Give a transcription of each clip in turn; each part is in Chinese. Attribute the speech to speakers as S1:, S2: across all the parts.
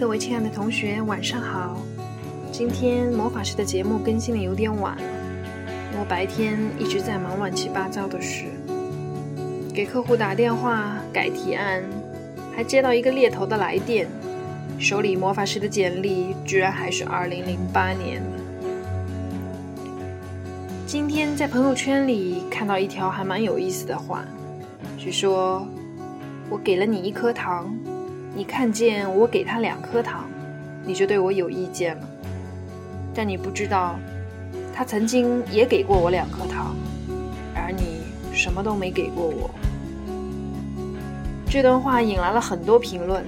S1: 各位亲爱的同学，晚上好。今天魔法师的节目更新的有点晚了，我白天一直在忙乱七八糟的事，给客户打电话、改提案，还接到一个猎头的来电，手里魔法师的简历居然还是二零零八年。今天在朋友圈里看到一条还蛮有意思的话，据说我给了你一颗糖。你看见我给他两颗糖，你就对我有意见了。但你不知道，他曾经也给过我两颗糖，而你什么都没给过我。这段话引来了很多评论，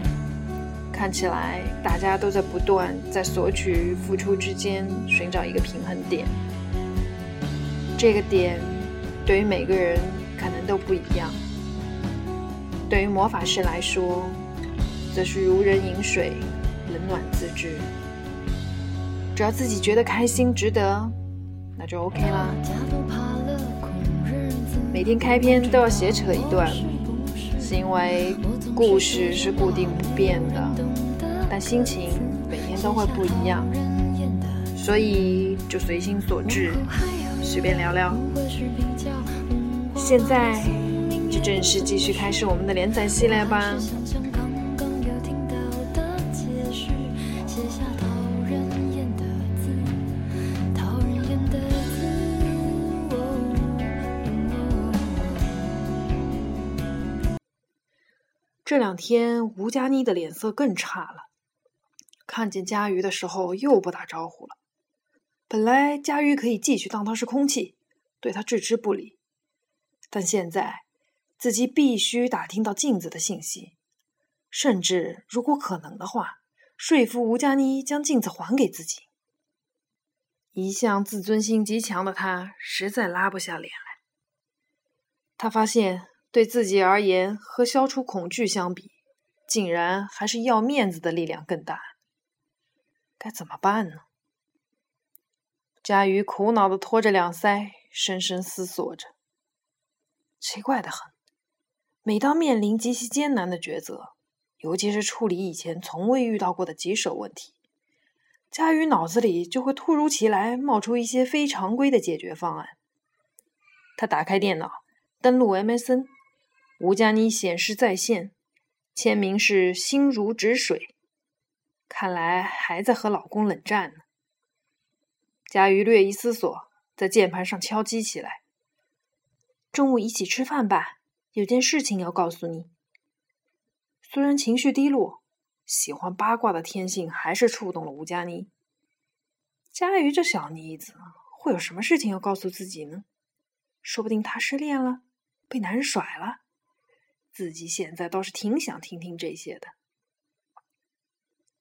S1: 看起来大家都在不断在索取与付出之间寻找一个平衡点。这个点对于每个人可能都不一样。对于魔法师来说，则是如人饮水，冷暖自知。只要自己觉得开心、值得，那就 OK 啦。每天开篇都要写扯一段，是因为故事是固定不变的，但心情每天都会不一样，所以就随心所至，随便聊聊。现在就正式继续开始我们的连载系列吧。这两天吴佳妮的脸色更差了，看见佳瑜的时候又不打招呼了。本来佳瑜可以继续当他是空气，对他置之不理，但现在自己必须打听到镜子的信息，甚至如果可能的话，说服吴佳妮将镜子还给自己。一向自尊心极强的他实在拉不下脸来，他发现。对自己而言，和消除恐惧相比，竟然还是要面子的力量更大。该怎么办呢？佳瑜苦恼的托着两腮，深深思索着。奇怪的很，每当面临极其艰难的抉择，尤其是处理以前从未遇到过的棘手问题，佳瑜脑子里就会突如其来冒出一些非常规的解决方案。他打开电脑，登录 MSN。吴佳妮显示在线，签名是心如止水，看来还在和老公冷战呢。佳瑜略一思索，在键盘上敲击起来。中午一起吃饭吧，有件事情要告诉你。虽然情绪低落，喜欢八卦的天性还是触动了吴佳妮。佳瑜这小妮子会有什么事情要告诉自己呢？说不定她失恋了，被男人甩了。自己现在倒是挺想听听这些的。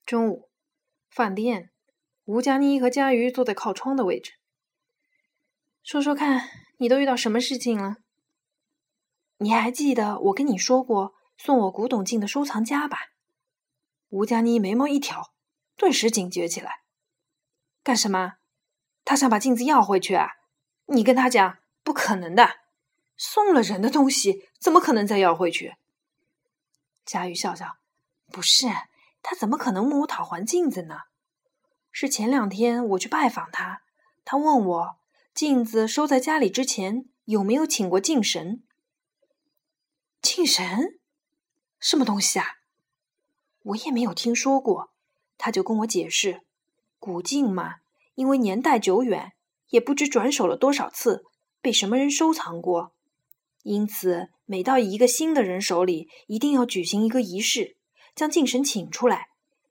S1: 中午，饭店，吴佳妮和佳瑜坐在靠窗的位置。说说看，你都遇到什么事情了？你还记得我跟你说过送我古董镜的收藏家吧？吴佳妮眉毛一挑，顿时警觉起来。干什么？他想把镜子要回去啊？你跟他讲，不可能的。送了人的东西，怎么可能再要回去？佳玉笑笑，不是他怎么可能问我讨还镜子呢？是前两天我去拜访他，他问我镜子收在家里之前有没有请过镜神。镜神？什么东西啊？我也没有听说过。他就跟我解释，古镜嘛，因为年代久远，也不知转手了多少次，被什么人收藏过。因此，每到一个新的人手里，一定要举行一个仪式，将镜神请出来，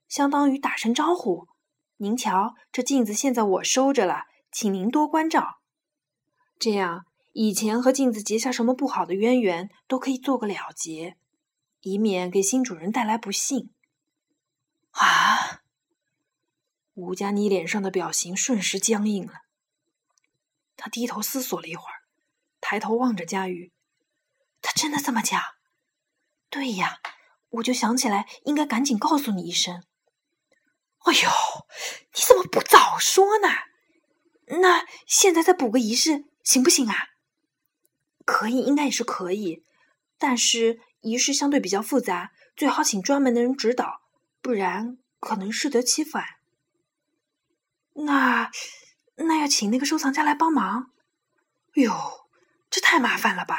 S1: 相当于打声招呼。您瞧，这镜子现在我收着了，请您多关照。这样，以前和镜子结下什么不好的渊源，都可以做个了结，以免给新主人带来不幸。啊！吴佳妮脸上的表情瞬时僵硬了，他低头思索了一会儿，抬头望着佳玉。他真的这么讲？对呀，我就想起来应该赶紧告诉你一声。哎呦，你怎么不早说呢？那现在再补个仪式行不行啊？可以，应该也是可以，但是仪式相对比较复杂，最好请专门的人指导，不然可能适得其反。那那要请那个收藏家来帮忙。哟，这太麻烦了吧？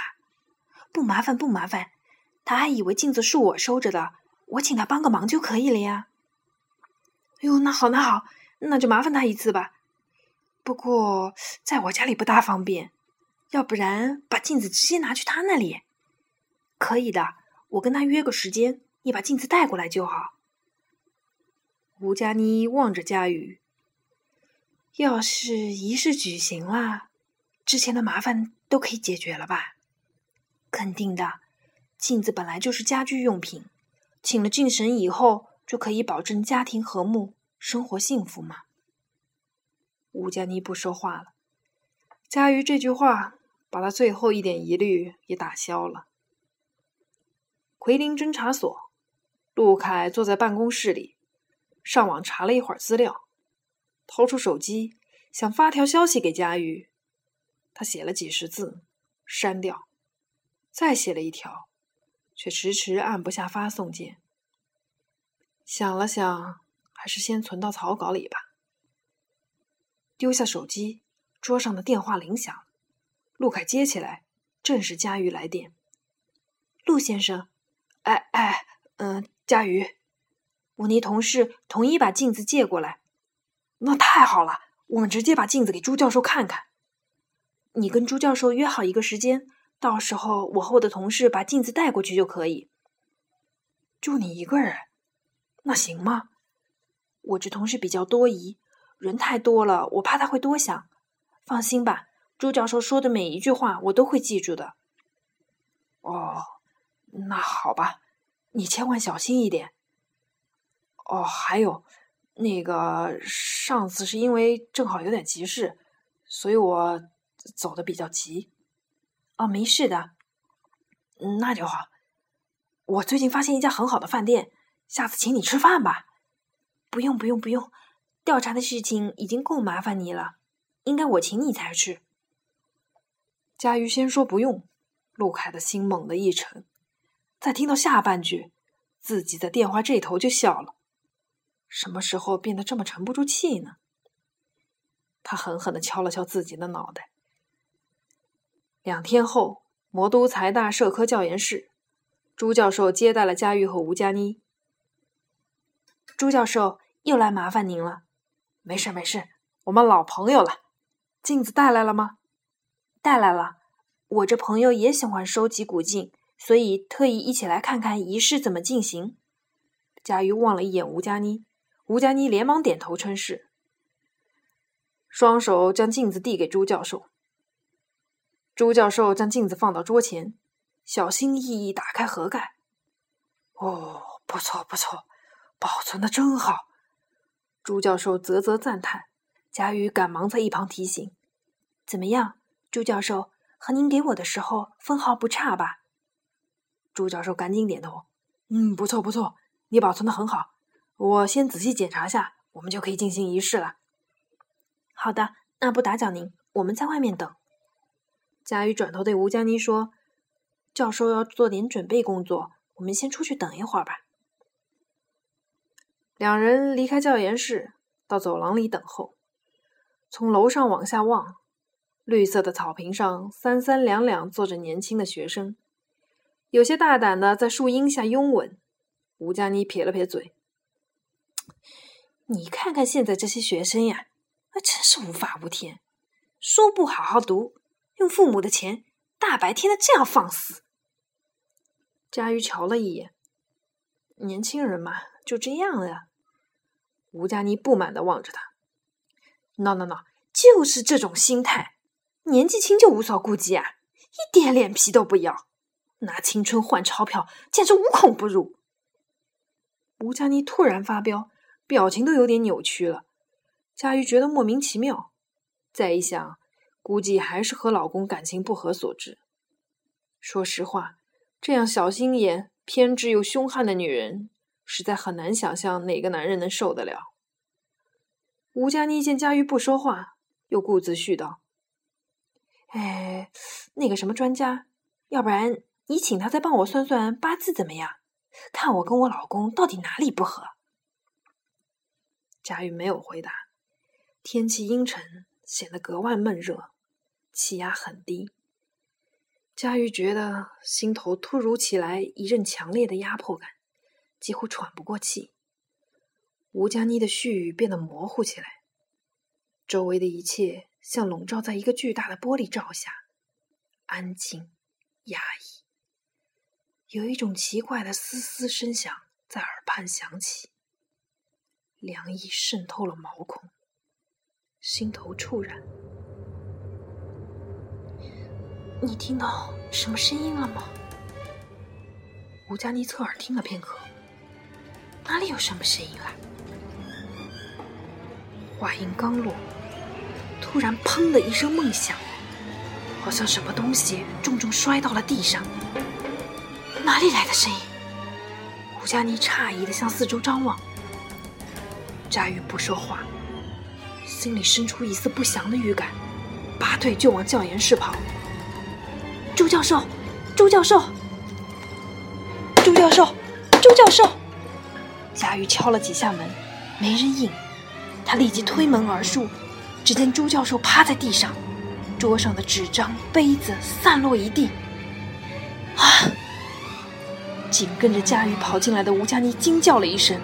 S1: 不麻烦，不麻烦。他还以为镜子是我收着的，我请他帮个忙就可以了呀。哟，那好，那好，那就麻烦他一次吧。不过在我家里不大方便，要不然把镜子直接拿去他那里。可以的，我跟他约个时间，你把镜子带过来就好。吴佳妮望着佳宇，要是仪式举行了，之前的麻烦都可以解决了吧？肯定的，镜子本来就是家居用品，请了镜神以后，就可以保证家庭和睦，生活幸福嘛。吴佳妮不说话了，佳瑜这句话把她最后一点疑虑也打消了。奎林侦查所，陆凯坐在办公室里，上网查了一会儿资料，掏出手机想发条消息给佳瑜，他写了几十字，删掉，再写了一条，却迟迟按不下发送键。想了想，还是先存到草稿里吧。丢下手机，桌上的电话铃响。陆凯接起来，正是佳瑜来电。陆先生，哎哎，嗯，佳瑜，我那同事同意把镜子借过来，那太好了，我们直接把镜子给朱教授看看。你跟朱教授约好一个时间，到时候我和我的同事把镜子带过去就可以。就你一个人，那行吗？我这同事比较多疑。人太多了，我怕他会多想。放心吧，朱教授说的每一句话我都会记住的。哦，那好吧，你千万小心一点。哦，还有，那个上次是因为正好有点急事，所以我走的比较急。哦，没事的，那就好。我最近发现一家很好的饭店，下次请你吃饭吧。不用，不用，不用。调查的事情已经够麻烦你了，应该我请你才是。佳瑜先说不用，陆凯的心猛地一沉，再听到下半句，自己在电话这头就笑了。什么时候变得这么沉不住气呢？他狠狠的敲了敲自己的脑袋。两天后，魔都财大社科教研室，朱教授接待了佳玉和吴佳妮。朱教授又来麻烦您了。没事没事，我们老朋友了。镜子带来了吗？带来了。我这朋友也喜欢收集古镜，所以特意一起来看看仪式怎么进行。佳玉望了一眼吴佳妮，吴佳妮连忙点头称是，双手将镜子递给朱教授。朱教授将镜子放到桌前，小心翼翼打开盒盖。哦，不错不错，保存的真好。朱教授啧啧赞叹，贾宇赶忙在一旁提醒：“怎么样，朱教授和您给我的时候分毫不差吧？”朱教授赶紧点头：“嗯，不错不错，你保存的很好。我先仔细检查下，我们就可以进行仪式了。”“好的，那不打搅您，我们在外面等。”佳宇转头对吴佳妮说：“教授要做点准备工作，我们先出去等一会儿吧。”两人离开教研室，到走廊里等候。从楼上往下望，绿色的草坪上三三两两坐着年轻的学生，有些大胆的在树荫下拥吻。吴佳妮撇了撇嘴：“你看看现在这些学生呀，那真是无法无天，书不好好读，用父母的钱，大白天的这样放肆。”佳瑜瞧了一眼，年轻人嘛，就这样呀。吴佳妮不满的望着他，no no no，就是这种心态，年纪轻就无所顾忌啊，一点脸皮都不要，拿青春换钞票，简直无孔不入。吴佳妮突然发飙，表情都有点扭曲了。佳瑜觉得莫名其妙，再一想，估计还是和老公感情不和所致。说实话，这样小心眼、偏执又凶悍的女人。实在很难想象哪个男人能受得了。吴佳妮见佳玉不说话，又顾自絮道：“哎，那个什么专家，要不然你请他再帮我算算八字怎么样？看我跟我老公到底哪里不合？”佳玉没有回答。天气阴沉，显得格外闷热，气压很低。佳玉觉得心头突如其来一阵强烈的压迫感，几乎喘不过气。吴佳妮的絮语变得模糊起来，周围的一切像笼罩在一个巨大的玻璃罩下，安静、压抑。有一种奇怪的嘶嘶声响在耳畔响起，凉意渗透了毛孔，心头触然。你听到什么声音了吗？吴佳妮侧耳听了片刻，哪里有什么声音啊？话音刚落，突然“砰”的一声闷响，好像什么东西重重摔到了地上。哪里来的声音？吴佳妮诧异的向四周张望。佳玉不说话，心里生出一丝不祥的预感，拔腿就往教研室跑。朱教授，朱教授，朱教授，朱教授！佳玉敲了几下门，没人应。他立即推门而入，只见朱教授趴在地上，桌上的纸张、杯子散落一地。啊！紧跟着佳玉跑进来的吴佳妮惊叫了一声。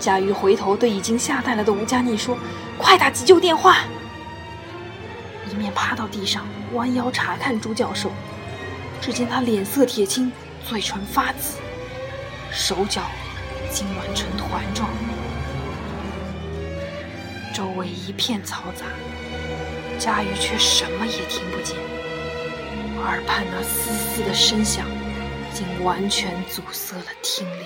S1: 佳玉回头对已经吓呆了的吴佳妮说：“快打急救电话！”一面趴到地上，弯腰查看朱教授，只见他脸色铁青，嘴唇发紫，手脚痉挛成团状。周围一片嘈杂，佳玉却什么也听不见，耳畔那嘶嘶的声响，竟完全阻塞了听力。